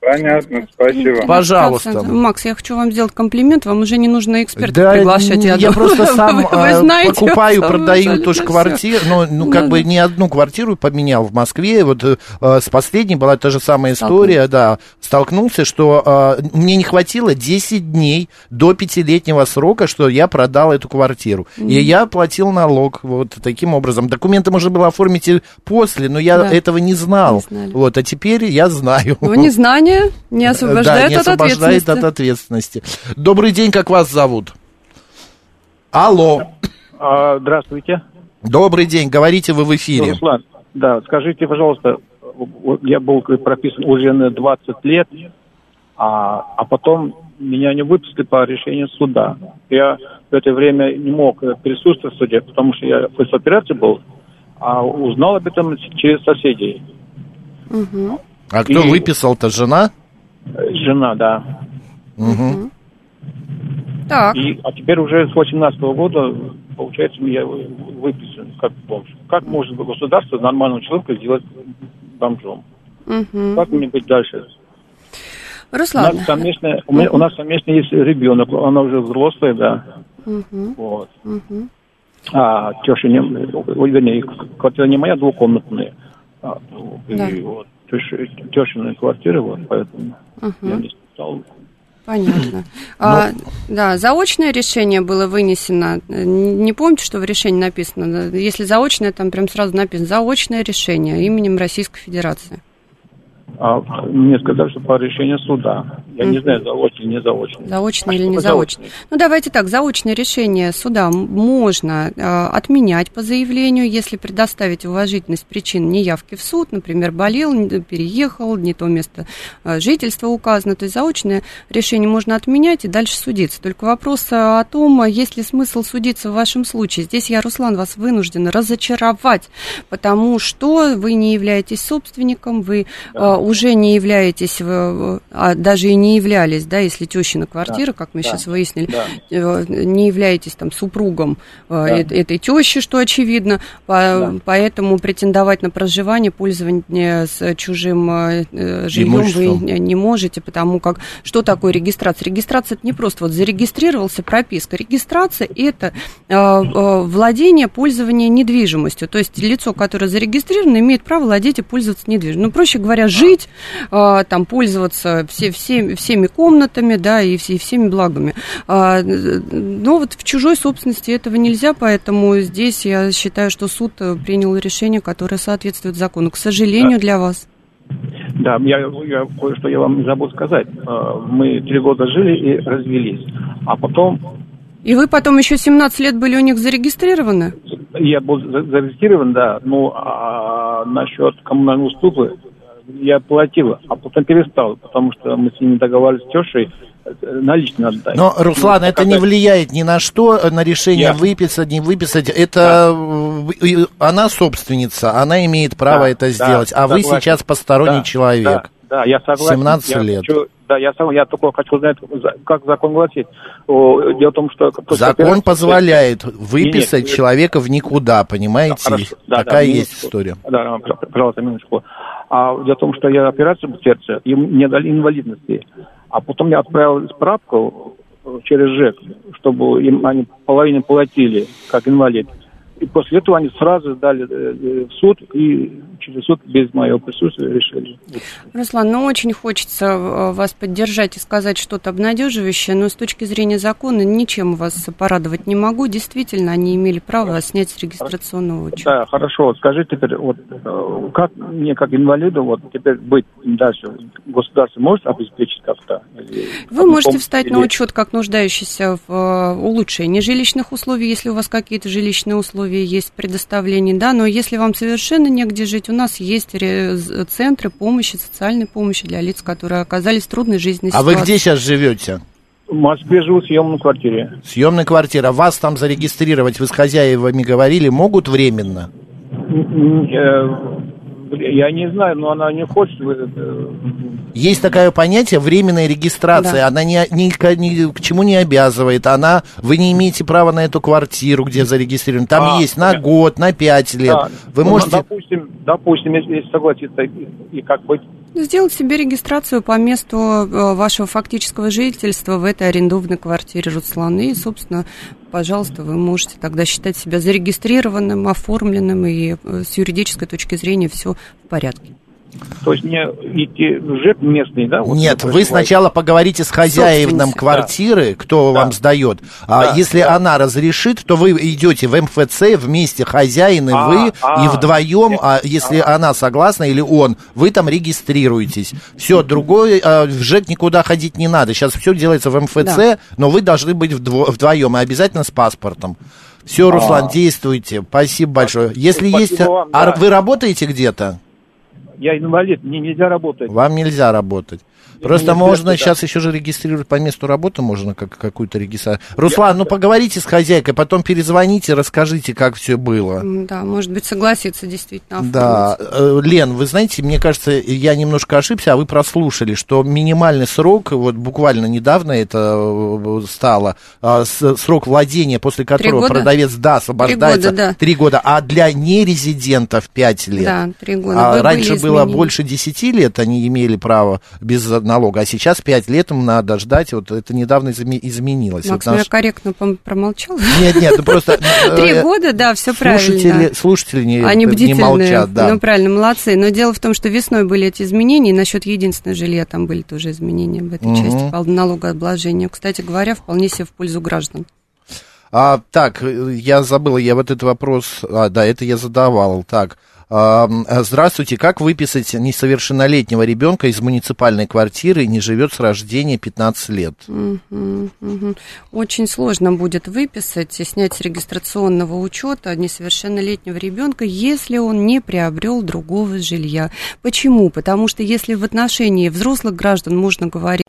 G: Понятно, спасибо.
A: Пожалуйста.
B: Макс, я хочу вам сделать комплимент, вам уже не нужно эксперта да, приглашать.
A: Я, я просто *laughs* сам вы, вы э, знаете, покупаю, продаю тоже квартиру, но ну, как да, бы да. не одну квартиру поменял в Москве, вот э, с последней была та же самая история, да, столкнулся, что э, мне не хватило 10 дней до пятилетнего срока, что я продал эту квартиру, mm. и я платил налог, вот таким образом. Документы можно было оформить и после, но я да. этого не знал, не вот, а теперь я знаю.
B: Ну, незнание Не освобождает, да, не от, освобождает ответственности. от
A: ответственности. Добрый день, как вас зовут? Алло.
H: А, здравствуйте.
A: Добрый день, говорите вы в эфире. Руслан,
H: да, скажите, пожалуйста, я был прописан уже на 20 лет, а, а потом меня не выпустили по решению суда. Я в это время не мог присутствовать в суде, потому что я в операции был, а узнал об этом через соседей.
A: Угу. А кто и... выписал-то, жена?
H: Жена, да.
A: Угу.
H: Так. И, а теперь уже с 18 года, получается, я выписан как бомж. Как может государство нормального человека сделать бомжом? Угу. Как мне быть дальше?
B: Руслан.
H: У нас совместно, у, меня, у нас совместно есть ребенок, она уже взрослая, да.
B: Угу.
H: Вот. Угу. А теща не, вернее, квартира не моя, двухкомнатная. А, да. И вот тещиной квартиры, вот, поэтому угу. я не стал
B: Понятно. *clears throat* А, да, заочное решение было вынесено. Не помните, что в решении написано? Если заочное, там прям сразу написано заочное решение именем Российской Федерации.
H: А, мне сказали, что по решению суда. Я mm-hmm. не знаю, заочно или не заочно.
B: Заочно а или не заочно. Ну, давайте так, заочное решение суда можно э, отменять по заявлению, если предоставить уважительность причин неявки в суд, например, болел, переехал, не то место э, жительства указано. То есть заочное решение можно отменять и дальше судиться. Только вопрос о том, есть ли смысл судиться в вашем случае. Здесь я, Руслан, вас вынуждена разочаровать, потому что вы не являетесь собственником, вы э, уже не являетесь, а даже и не являлись, да, если тещина квартира, как мы
H: да,
B: сейчас выяснили,
H: да.
B: э, не являетесь там супругом э,
H: Да.
B: этой тещи, что очевидно,
H: Да.
B: поэтому претендовать на проживание, пользование с чужим э, жильем вы не можете, потому как что такое регистрация? Регистрация это не просто вот зарегистрировался, прописка. Регистрация это владение, пользование недвижимостью. То есть лицо, которое зарегистрировано, имеет право владеть и пользоваться недвижимостью. Ну, проще говоря, жить, э, там, пользоваться все, все, всеми комнатами, да, и, все, и всеми благами. А, но вот в чужой собственности этого нельзя, поэтому здесь я считаю, что суд э, принял решение, которое соответствует закону. К сожалению, для вас.
H: Да, я, я кое-что я вам забыл сказать. Э, Мы три года жили и развелись. А потом
B: И вы потом еще 17 лет были у них зарегистрированы?
H: я был за- зарегистрирован, да, ну, а насчет коммунальной уступы я платил, а потом перестал, потому что мы с ними договаривались с тещей э, наличные отдать.
A: Но, Руслан,
H: Ну,
A: это не влияет ни на что, э, на решение
H: Я-
A: выписать, не выписать. Это э, и- она собственница, она имеет право
H: Да,
A: это
H: да,
A: сделать, а вы
H: согласен.
A: сейчас посторонний
H: Да,
A: человек.
H: Да, да, я согласен.
A: 17
H: Я
A: лет.
H: хочу- да, я сам, я только хочу узнать, за- как закон гласит. О, Дело в том, что...
A: Закон позволяет выписать
H: нет,
A: человека в никуда, понимаете?
H: Хорошо. Да,
A: Такая
H: да,
A: есть
H: минутку.
A: история.
H: Да, да, пожалуйста, минуточку. А дело в том, что я операцию в сердце, и мне дали инвалидности. А потом я отправил справку через ЖЭК, чтобы им они половину платили, как инвалид. И после этого они сразу сдали э, э, в суд, и через суд без моего присутствия решили.
B: Руслан, ну очень хочется э, вас поддержать и сказать что-то обнадеживающее, но с точки зрения закона ничем вас порадовать не могу. Действительно, они имели право снять с регистрационного учета.
H: Да, хорошо. Вот скажи теперь, вот как мне, как инвалиду, вот теперь быть дальше? Государство может обеспечить как-то? Или
B: Вы можете встать на
H: Или-
B: учет как нуждающийся в улучшении жилищных условий, если у вас какие-то жилищные условия есть предоставление, да, но если вам совершенно негде жить, у нас есть центры помощи, социальной помощи для лиц, которые оказались в трудной жизненной
A: А вы
B: ситуации.
A: где сейчас живете?
H: В Москве живу в съемной квартире.
A: Съемная квартира. Вас там зарегистрировать, вы с хозяевами говорили, могут временно?
H: Я не знаю, но она не хочет. э,
A: Есть такое понятие временная регистрация.
B: Да.
A: Она ни, ни к- ни к чему не обязывает. Она, вы не имеете права на эту квартиру, где зарегистрирован. Там
H: А,
A: есть на
H: понятно.
A: год, на пять лет.
H: да.
A: Вы
H: Ну,
A: можете...
H: Допустим, допустим, если, если согласиться, и, и как быть?
B: Сделать себе регистрацию по месту э, вашего фактического жительства в этой арендованной квартире, Руслан. И, собственно, пожалуйста, вы можете тогда считать себя зарегистрированным, оформленным, и э, с юридической точки зрения все в порядке.
H: То есть мне идти в ЖЭК местный, да? вот
A: Нет, вы сначала поговорите с хозяином
B: Собственница.
A: квартиры, кто
H: Да.
A: вам сдает. А
H: Да,
A: если
H: да.
A: она разрешит, то вы идете в МФЦ вместе, хозяин и
H: А,
A: вы,
H: а,
A: и вдвоем,
H: нет,
A: а если она согласна или он, вы там регистрируетесь. Все, другой, а, в ЖЭК никуда ходить не надо. Сейчас все делается в МФЦ,
B: Да.
A: но вы должны быть вдво- вдвоем, и обязательно с паспортом. Все, Руслан, действуйте. Спасибо большое. Если
H: Спасибо
A: есть...
H: вам,
A: а
H: да.
A: вы работаете где-то?
H: Я инвалид, мне нельзя работать.
A: Вам нельзя работать. Просто
H: неизвестно,
A: можно
H: да.
A: сейчас еще же регистрировать по месту работы, можно как, какую-то регистрацию. Руслан, ну поговорите с хозяйкой, потом перезвоните, расскажите, как все было.
B: Да, может быть, согласиться действительно оформить.
A: Да, Э, Лен, вы знаете, мне кажется, я немножко ошибся, а вы прослушали, что минимальный срок, вот буквально недавно это э, стало, а, срок владения, после которого
B: года?
A: продавец, да, освобождается,
B: года, да.
A: три года, а для нерезидентов пять лет.
B: Да, три года.
A: А раньше было
B: изменения.
A: больше 10 лет, они имели право без налога, а сейчас 5 лет им надо ждать, вот это недавно изме- изменилось.
B: Макс,
A: Вот
B: ну я
A: наш-
B: корректно пом- промолчала.
A: Нет, нет, ну просто... э, *laughs*
B: Три года, да, все правильно.
A: слушатели не,
B: Они
A: не молчат, да.
B: ну правильно, молодцы. Но дело в том, что весной были эти изменения, и насчет единственного жилья там были тоже изменения в этой части по налогообложению. Кстати говоря, вполне себе в пользу граждан.
A: А, так, э, я забыла, я вот этот вопрос, а, да, это я задавал, так. Здравствуйте, как выписать несовершеннолетнего ребенка из муниципальной квартиры и не живет с рождения 15 лет?
B: Очень сложно будет выписать и снять с регистрационного учета несовершеннолетнего ребенка, если он не приобрел другого жилья. Почему? Потому что если в отношении взрослых граждан можно говорить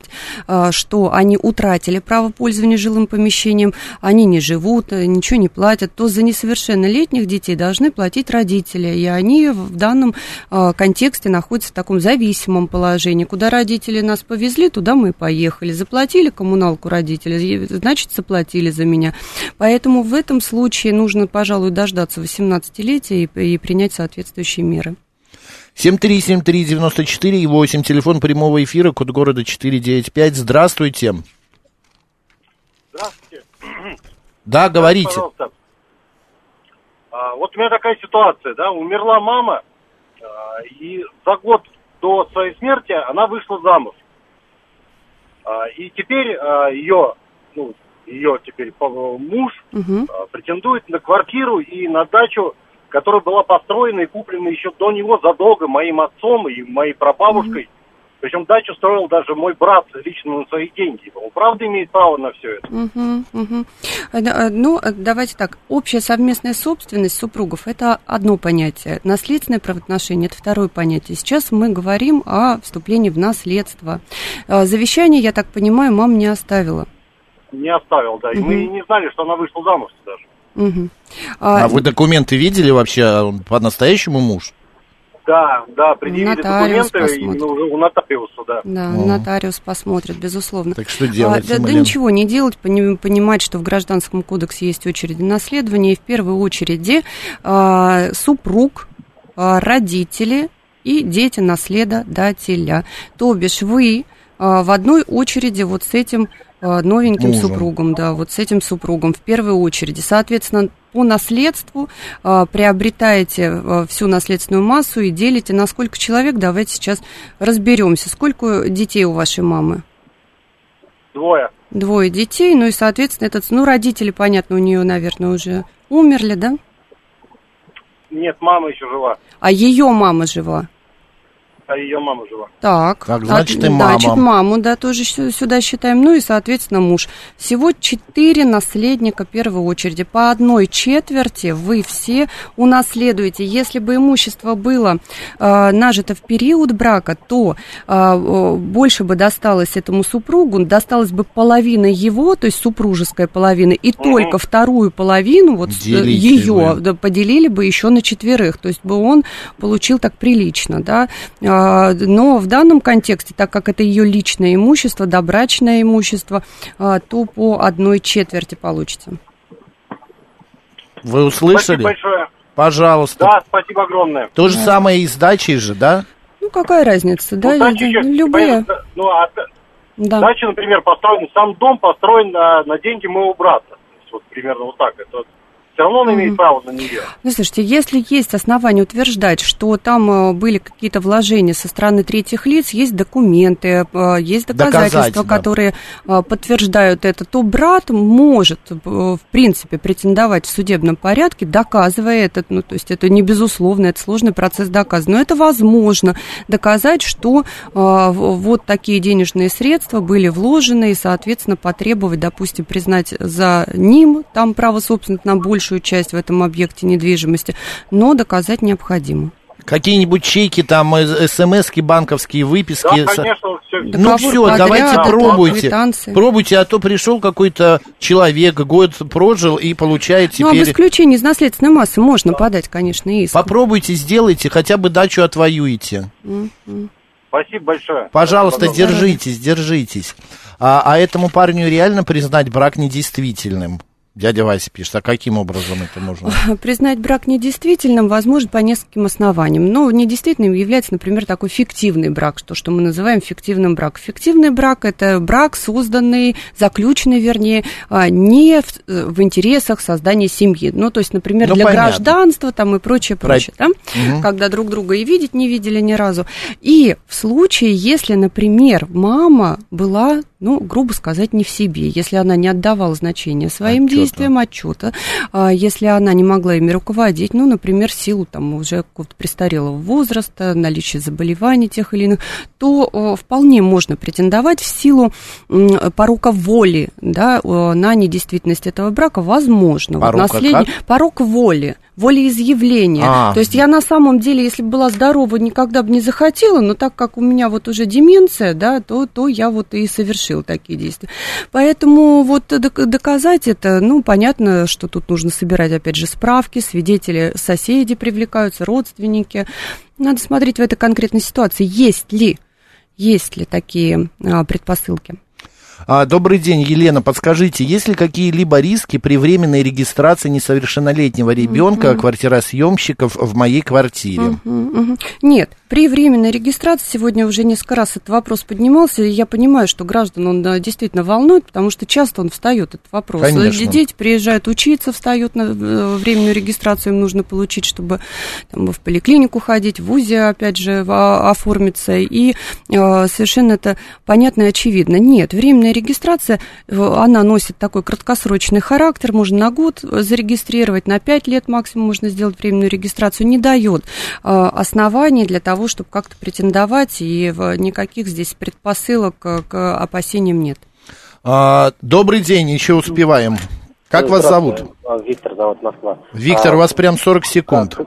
B: а, что они утратили право пользования жилым помещением, они не живут, э, ничего не платят, то за несовершеннолетних детей должны платить родители, и они в данном а, контексте находятся в таком зависимом положении. Куда родители нас повезли, туда мы и поехали. Заплатили коммуналку родители, значит, заплатили за меня. Поэтому в этом случае нужно, пожалуй, дождаться 18-летия и, и принять соответствующие меры.
A: 7373948, 8, телефон прямого эфира, код города 495. Здравствуйте.
I: Здравствуйте.
A: Да, говорите.
I: Пожалуйста. А, вот у меня такая ситуация, да, умерла мама, а, и за год до своей смерти она вышла замуж. А, и теперь а, ее, ну, ее теперь муж а, претендует на квартиру и на дачу, которая была построена и куплена еще до него задолго моим отцом и моей прабабушкой. Причем дачу строил даже мой брат лично на свои деньги. Он правда имеет право на все это?
B: А, да, а, Ну, а, давайте так. Общая совместная собственность супругов – это одно понятие. Наследственное правоотношение – это второе понятие. Сейчас мы говорим о вступлении в наследство. А, Завещание, я так понимаю, мама не оставила.
I: Не оставил, да. И мы
B: Мгм.
I: не знали, что она вышла замуж даже.
B: Мгм.
A: А,
B: А,
A: вы документы видели вообще? Он по-настоящему муж?
I: Да, да, предъявили
B: Нотариус
I: документы
B: посмотрит.
I: уже у нотариуса, да.
B: Да,
A: О.
B: нотариус посмотрит, безусловно.
A: Так что делать,
B: А, да, да ничего не делать, пони- понимать, что в Гражданском кодексе есть очереди наследования, и в первой очереди а, супруг, а, родители и дети наследодателя. То бишь вы а, в одной очереди вот с этим а, новеньким
A: Мужем.
B: супругом, да, вот с этим супругом в первой очереди. Соответственно, по наследству а, приобретаете а, всю наследственную массу и делите на сколько человек. Давайте сейчас разберемся. Сколько детей у вашей мамы?
I: Двое.
B: Двое детей, ну и, соответственно, этот, ну, родители, понятно, у нее, наверное, уже умерли, да?
I: Нет, мама еще жива,
B: А ее мама жива.
I: А ее мама жива.
B: Так,
A: Так, значит,
B: а,
A: и мама.
B: Значит, маму, да, тоже сю- сюда считаем. Ну и, соответственно, муж. Всего четыре наследника первой очереди. По одной четверти вы все унаследуете. Если бы имущество было э, нажито в период брака, то э, э, больше бы досталось этому супругу, досталась бы половина его, то есть супружеская половина, и только вторую половину, вот
A: Делите
B: ее,
A: вы.
B: да, поделили бы еще на четверых. То есть бы он получил так прилично, да. А, Но в данном контексте, так как это ее личное имущество, добрачное имущество, а, то по одной четверти получится.
A: Вы услышали?
I: Спасибо большое.
A: Пожалуйста.
I: Да, спасибо огромное.
A: То же самое и с дачей же, да?
B: Ну, какая разница, да?
I: Ну, дача еще,
B: Любые.
I: Ну, а
B: Да.
I: дача, например, построен, сам дом построен на, на деньги моего брата. То есть Вот примерно вот так. Это все равно он имеет право на нее.
B: Ну, слушайте, если есть основания утверждать, что там э, были какие-то вложения со стороны третьих лиц, есть документы, э, есть доказательства,
A: Доказать,
B: которые э, подтверждают это, то брат может, в принципе, претендовать в судебном порядке, доказывая это. Ну, то есть это не безусловно, это сложный процесс доказа. Но это возможно доказать, что вот такие денежные средства были вложены, и, соответственно, потребовать, допустим, признать за ним там право собственности на большую часть в этом объекте недвижимости, но доказать необходимо.
A: Какие-нибудь чеки, там, э, смс-ки, банковские выписки.
I: Да, конечно, все.
A: Ну
B: Договор
A: все,
B: подряда,
A: давайте
B: да,
A: пробуйте.
B: квитанции.
A: Пробуйте, а то пришел какой-то человек, год прожил и получает
B: Ну, об
A: теперь...
B: исключении из наследственной массы можно подать, конечно, иск.
A: Попробуйте, сделайте, хотя бы дачу отвоюете.
I: Спасибо большое.
A: Пожалуйста,
I: Спасибо
A: держитесь, держитесь. А, а этому парню реально признать брак недействительным? Дядя Вася пишет, а каким образом это можно? *laughs*
B: Признать брак недействительным возможно по нескольким основаниям. Но недействительным является, например, такой фиктивный брак, то, что мы называем фиктивным браком. Фиктивный брак – это брак, созданный, заключенный, вернее, а, не в, э, в интересах создания семьи. Ну, то есть, например,
A: Ну,
B: для
A: понятно.
B: гражданства там и прочее,
A: Про-
B: прочее. да? Когда друг друга и видеть не видели ни разу. И в случае, если, например, мама была, ну, грубо сказать, не в себе, если она не отдавала значения своим
A: А чё
B: действием отчета. А, если она не могла ими руководить, ну, например, силу там уже какого-то престарелого возраста, наличия заболеваний тех или иных, то э, вполне можно претендовать в силу порока воли, да, на недействительность этого брака, возможно.
A: Порока
B: вот наследие,
A: как?
B: порок воли волеизъявления.
A: А.
B: То есть я на самом деле, если бы была здорова, никогда бы не захотела, но так как у меня вот уже деменция, да, то, то я вот и совершила такие действия. Поэтому вот док- доказать это, ну, понятно, что тут нужно собирать, опять же, справки, свидетели, соседи привлекаются, родственники. Надо смотреть в этой конкретной ситуации, есть ли, есть ли такие а, предпосылки.
A: А, добрый день, Елена. Подскажите, есть ли какие-либо риски при временной регистрации несовершеннолетнего ребенка
B: Мгм.
A: квартиросъемщиков в моей квартире?
B: Мгм, мгм. Нет, при временной регистрации сегодня уже несколько раз этот вопрос поднимался, и я понимаю, что граждан он действительно волнует, потому что часто он встает, этот вопрос.
A: Конечно.
B: Дети приезжают учиться, встают на э, временную регистрацию, им нужно получить, чтобы там, в поликлинику ходить, в УЗИ, опять же, а, оформиться, и э, совершенно это понятно и очевидно. Нет, временная регистрация, э, она носит такой краткосрочный характер, можно на год зарегистрировать, на 5 лет максимум можно сделать временную регистрацию, не дает э, оснований для того, чтобы как-то претендовать, и никаких здесь предпосылок э, к опасениям нет.
A: А, добрый день, еще успеваем. Как вас зовут?
J: А, Виктор зовут Москва.
A: Виктор,
J: А,
A: у вас прям 40 секунд.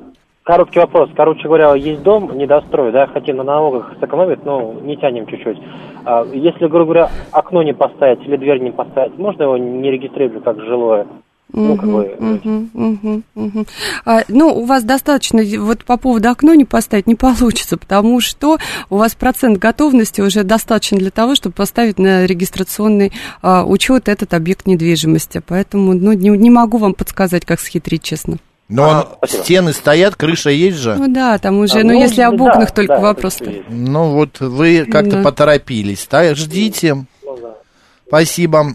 J: Короткий вопрос. Короче говоря, есть дом, недострой, да, хотим на налогах сэкономить, но не тянем чуть-чуть. А, если, грубо говоря, окно не поставить или дверь не поставить, можно его не регистрировать как жилое? Ну, как бы,
B: мгм, мгм, мгм. А, ну, у вас достаточно, вот по поводу окно не поставить не *laughs* получится, потому что у вас процент готовности уже достаточно для того, чтобы поставить на регистрационный а, учет этот объект недвижимости. Поэтому, ну, не, не могу вам подсказать, как схитрить, честно.
A: Но он- стены стоят, крыша есть же?
B: Ну да, там уже,
J: А,
B: ну,
J: ну,
B: если об
J: да,
B: окнах только
J: да,
B: вопрос.
J: есть.
A: Ну вот вы как-то
B: Да.
A: поторопились. Так, ждите.
J: Ну, да.
A: Спасибо.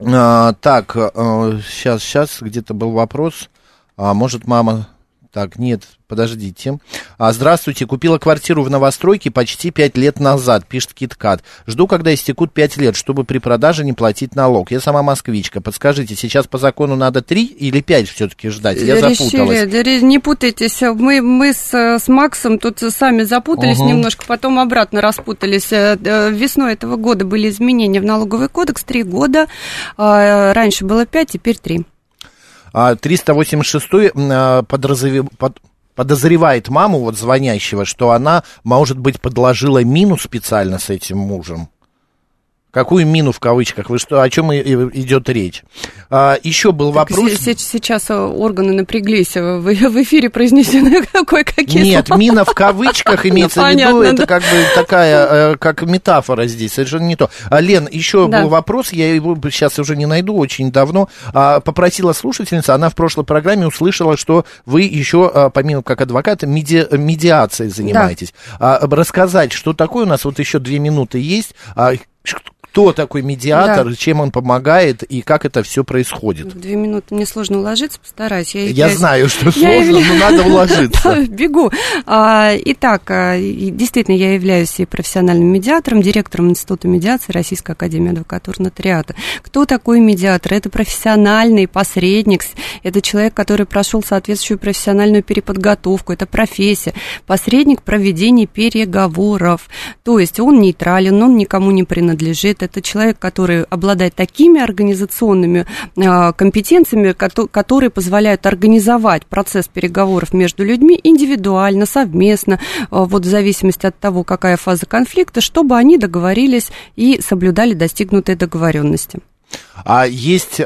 A: А, так, сейчас, сейчас где-то был вопрос. А, может, мама... Так, нет, подождите. А, здравствуйте, купила квартиру в новостройке почти 5 лет назад, пишет Киткат. Жду, когда истекут 5 лет, чтобы при продаже не платить налог. Я сама москвичка. Подскажите, сейчас по закону надо 3 или 5 все-таки ждать? Я запуталась.
B: Решили, не путайтесь. Мы, мы с, с Максом тут сами запутались
A: угу.
B: немножко, потом обратно распутались. Э, э, весной этого года были изменения в налоговый кодекс. Три года. А, раньше было 5, теперь
A: 3. 386 а, подразове- под- подозревает маму, вот звонящего, что она, может быть, подложила мину специально с этим мужем. Какую мину в кавычках? Вы что, о чем идет речь? А, еще был
B: Так
A: вопрос.
B: се- се- сейчас органы напряглись. э, В, эфире произнесены *laughs* кое-какие
A: Нет,
B: слова.
A: мина в кавычках
B: Ну,
A: имеется в виду,
B: понятно,
A: это
B: да.
A: как бы такая, э, как метафора здесь, совершенно не то. А, Лен, еще
B: Да.
A: был вопрос, я его сейчас уже не найду, очень давно. А, Попросила слушательница, она в прошлой программе услышала, что вы еще, а, помимо как адвоката, меди- медиацией занимаетесь. А, Рассказать, что такое, у нас вот еще две минуты есть, кто такой медиатор, чем он помогает и как это все происходит.
B: В две минуты мне сложно уложиться, постараюсь. Я,
A: Я знаю, что
B: Я
A: сложно,
B: явля-
A: но надо уложиться. *laughs*
B: Да, Бегу. А, Итак, а, действительно, я являюсь и профессиональным медиатором, директором Института медиации Российской Академии Адвокатуры Нотариата. Кто такой медиатор? Это профессиональный посредник, это человек, который прошел соответствующую профессиональную переподготовку, это профессия. Посредник проведения переговоров. То есть он нейтрален, он никому не принадлежит. Это человек, который обладает такими организационными а, компетенциями, кото- которые позволяют организовать процесс переговоров между людьми индивидуально, совместно, а, вот в зависимости от того, какая фаза конфликта, чтобы они договорились и соблюдали достигнутые договоренности.
A: А есть, э,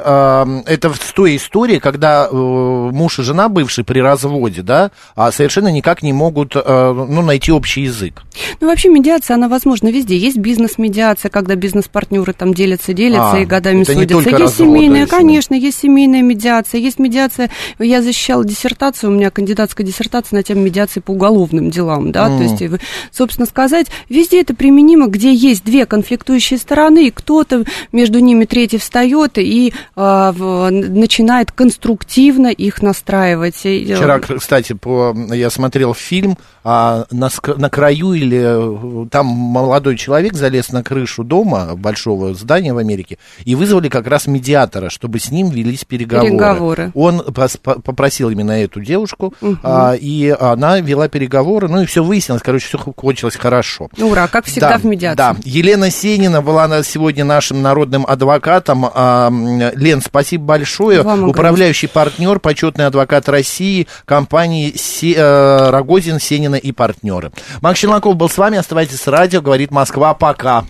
A: это в той истории, когда э, муж и жена бывшие при разводе, да, а совершенно никак не могут, э, ну, найти общий язык.
B: Ну, вообще медиация, она возможна везде. Есть бизнес-медиация, когда бизнес-партнеры там делятся, делятся
A: А,
B: и годами судятся. есть
A: разводы,
B: семейная,
A: если-
B: конечно, есть семейная медиация. Есть медиация, я защищала диссертацию, у меня кандидатская диссертация на тему медиации по уголовным делам, да,
K: М.
B: то есть, собственно сказать, везде это применимо, где есть две конфликтующие стороны, и кто-то между ними третий встает встает и в, начинает конструктивно их настраивать. Э,
A: Вчера, кстати, по, я смотрел фильм, а, на, на краю или э, там молодой человек залез на крышу дома, большого здания в Америке, и вызвали как раз медиатора, чтобы с ним велись переговоры.
B: Переговоры.
A: Он попросил именно эту девушку, а, и она вела переговоры, ну и все выяснилось, короче, все кончилось хорошо.
B: Ура, как всегда
A: Да,
B: в медиации.
A: Да, Елена Сенина была на- сегодня нашим народным адвокатом. М, Лен, спасибо большое.
B: Вам огромное
A: Управляющий партнер, почетный адвокат России компании Се- э, Рогозин, Сенина и партнеры. Макс Челноков был с вами. Оставайтесь с радио. Говорит Москва. Пока.